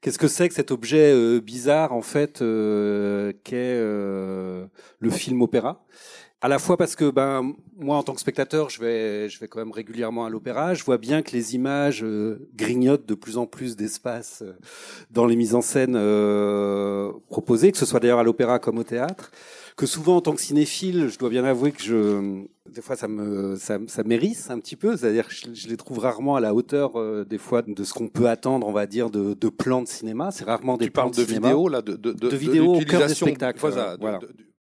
Qu'est-ce que c'est que cet objet euh, bizarre en fait euh, qu'est euh, le film opéra? À la fois parce que ben moi en tant que spectateur je vais je vais quand même régulièrement à l'opéra. Je vois bien que les images euh, grignotent de plus en plus d'espace euh, dans les mises en scène euh, que ce soit d'ailleurs à l'opéra comme au théâtre que souvent en tant que cinéphile je dois bien avouer que je des fois ça me ça, ça m'érisse un petit peu. C'est-à-dire que je, je, les trouve rarement à la hauteur euh, des fois de ce qu'on peut attendre on va dire de, de plans de cinéma. C'est rarement des tu parles de, vidéo là de de, de, de vidéo au cœur des spectacles voilà, voilà. De,